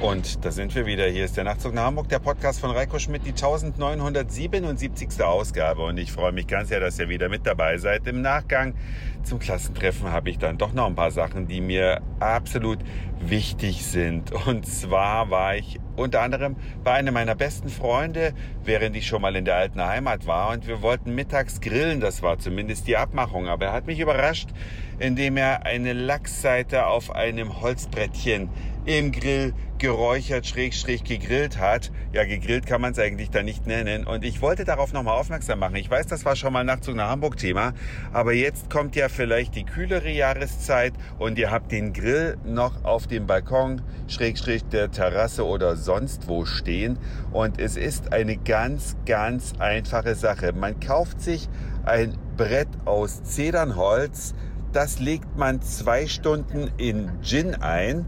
Und da sind wir wieder. Hier ist der Nachtzug nach Hamburg, der Podcast von Reiko Schmidt, die 1977. Ausgabe. Und ich freue mich ganz sehr, dass ihr wieder mit dabei seid. Im Nachgang zum Klassentreffen habe ich dann doch noch ein paar Sachen, die mir absolut wichtig sind. Und zwar war ich unter anderem bei einem meiner besten Freunde, während ich schon mal in der alten Heimat war. Und wir wollten mittags grillen. Das war zumindest die Abmachung. Aber er hat mich überrascht, indem er eine Lachsseite auf einem Holzbrettchen im Grill geräuchert, schrägstrich gegrillt hat. Ja, gegrillt kann man es eigentlich da nicht nennen. Und ich wollte darauf nochmal aufmerksam machen. Ich weiß, das war schon mal Nachtzug nach Hamburg Thema. Aber jetzt kommt ja vielleicht die kühlere Jahreszeit und ihr habt den Grill noch auf dem Balkon, schrägstrich der Terrasse oder sonst wo stehen. Und es ist eine ganz, ganz einfache Sache. Man kauft sich ein Brett aus Zedernholz, das legt man zwei Stunden in Gin ein.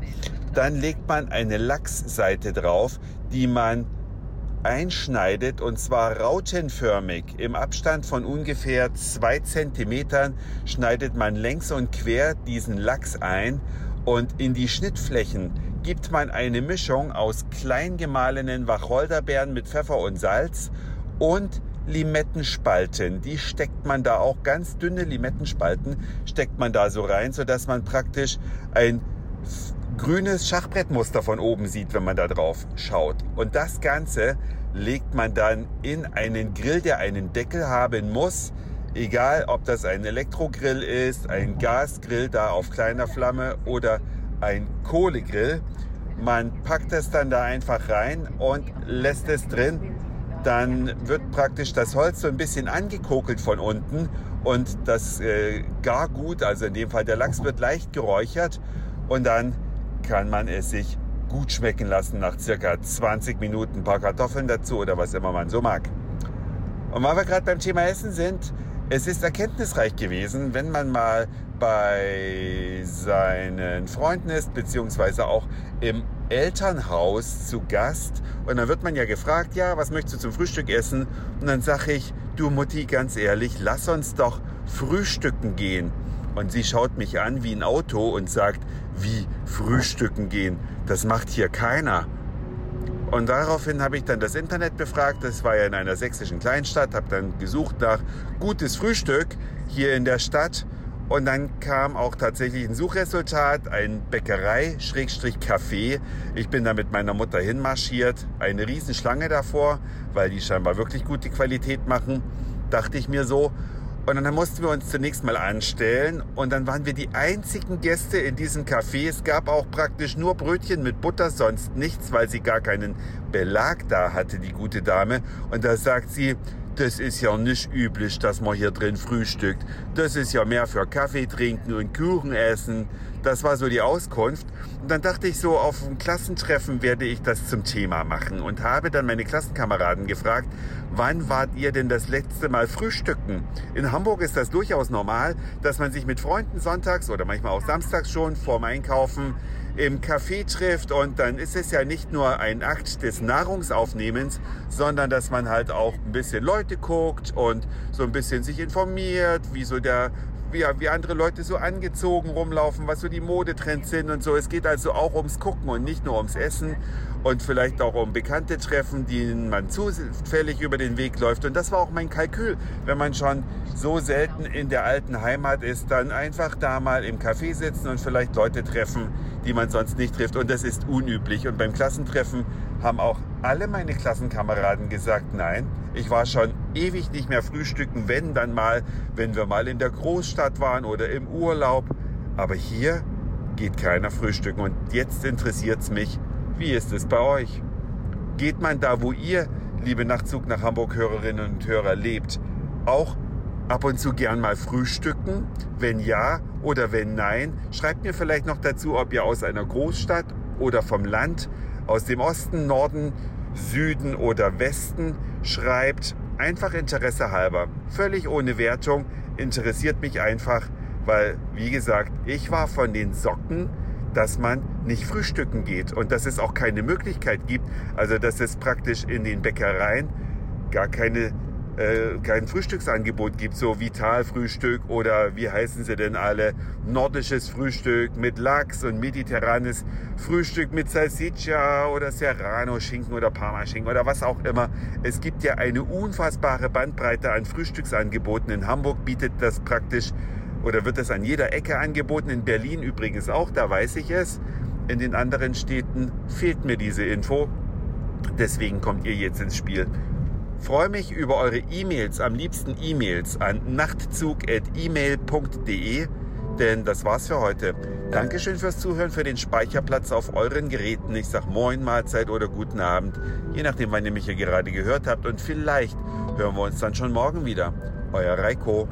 Dann legt man eine Lachsseite drauf, die man einschneidet und zwar rautenförmig. Im Abstand von ungefähr zwei Zentimetern schneidet man längs und quer diesen Lachs ein und in die Schnittflächen gibt man eine Mischung aus klein gemahlenen Wacholderbeeren mit Pfeffer und Salz und Limettenspalten. Die steckt man da auch ganz dünne Limettenspalten steckt man da so rein, so dass man praktisch ein grünes Schachbrettmuster von oben sieht, wenn man da drauf schaut. Und das Ganze legt man dann in einen Grill, der einen Deckel haben muss. Egal, ob das ein Elektrogrill ist, ein Gasgrill da auf kleiner Flamme oder ein Kohlegrill. Man packt es dann da einfach rein und lässt es drin dann wird praktisch das Holz so ein bisschen angekokelt von unten und das äh, Gargut, also in dem Fall der Lachs, wird leicht geräuchert und dann kann man es sich gut schmecken lassen nach circa 20 Minuten. Ein paar Kartoffeln dazu oder was immer man so mag. Und weil wir gerade beim Thema Essen sind, es ist erkenntnisreich gewesen, wenn man mal bei seinen Freunden ist, beziehungsweise auch im Elternhaus zu Gast und dann wird man ja gefragt, ja, was möchtest du zum Frühstück essen? Und dann sage ich, du Mutti, ganz ehrlich, lass uns doch frühstücken gehen. Und sie schaut mich an wie ein Auto und sagt, wie frühstücken gehen? Das macht hier keiner. Und daraufhin habe ich dann das Internet befragt. Das war ja in einer sächsischen Kleinstadt. Habe dann gesucht nach gutes Frühstück hier in der Stadt und dann kam auch tatsächlich ein Suchresultat, ein Bäckerei-Café. Ich bin da mit meiner Mutter hinmarschiert. Eine Riesenschlange davor, weil die scheinbar wirklich gute Qualität machen, dachte ich mir so. Und dann mussten wir uns zunächst mal anstellen und dann waren wir die einzigen Gäste in diesem Café. Es gab auch praktisch nur Brötchen mit Butter, sonst nichts, weil sie gar keinen Belag da hatte, die gute Dame. Und da sagt sie, das ist ja nicht üblich, dass man hier drin frühstückt. Das ist ja mehr für Kaffee trinken und Kuchen essen. Das war so die Auskunft. Und dann dachte ich so, auf einem Klassentreffen werde ich das zum Thema machen und habe dann meine Klassenkameraden gefragt, wann wart ihr denn das letzte Mal frühstücken? In Hamburg ist das durchaus normal, dass man sich mit Freunden sonntags oder manchmal auch samstags schon vorm Einkaufen im Café trifft und dann ist es ja nicht nur ein Akt des Nahrungsaufnehmens, sondern dass man halt auch ein bisschen Leute guckt und so ein bisschen sich informiert, wie so der wie, wie andere Leute so angezogen rumlaufen, was so die Modetrends sind und so. Es geht also auch ums Gucken und nicht nur ums Essen und vielleicht auch um Bekannte treffen, denen man zufällig über den Weg läuft. Und das war auch mein Kalkül. Wenn man schon so selten in der alten Heimat ist, dann einfach da mal im Café sitzen und vielleicht Leute treffen, die man sonst nicht trifft. Und das ist unüblich. Und beim Klassentreffen haben auch alle meine Klassenkameraden gesagt, nein, ich war schon ewig nicht mehr frühstücken, wenn dann mal, wenn wir mal in der Großstadt waren oder im Urlaub. Aber hier geht keiner frühstücken. Und jetzt interessiert es mich, wie ist es bei euch? Geht man da, wo ihr, liebe Nachtzug nach Hamburg Hörerinnen und Hörer, lebt, auch ab und zu gern mal frühstücken? Wenn ja oder wenn nein, schreibt mir vielleicht noch dazu, ob ihr aus einer Großstadt oder vom Land, aus dem Osten, Norden, Süden oder Westen schreibt. Einfach Interesse halber, völlig ohne Wertung, interessiert mich einfach, weil, wie gesagt, ich war von den Socken, dass man nicht frühstücken geht und dass es auch keine Möglichkeit gibt, also dass es praktisch in den Bäckereien gar keine äh, kein Frühstücksangebot gibt, so Vitalfrühstück oder wie heißen sie denn alle, nordisches Frühstück mit Lachs und mediterranes Frühstück mit Salsiccia oder Serrano-Schinken oder Parmaschinken oder was auch immer. Es gibt ja eine unfassbare Bandbreite an Frühstücksangeboten. In Hamburg bietet das praktisch oder wird das an jeder Ecke angeboten. In Berlin übrigens auch, da weiß ich es. In den anderen Städten fehlt mir diese Info. Deswegen kommt ihr jetzt ins Spiel. Freue mich über eure E-Mails, am liebsten E-Mails an nachtzug.email.de, denn das war's für heute. Dankeschön fürs Zuhören, für den Speicherplatz auf euren Geräten. Ich sag Moin, Mahlzeit oder guten Abend, je nachdem, wann ihr mich hier gerade gehört habt. Und vielleicht hören wir uns dann schon morgen wieder. Euer Reiko.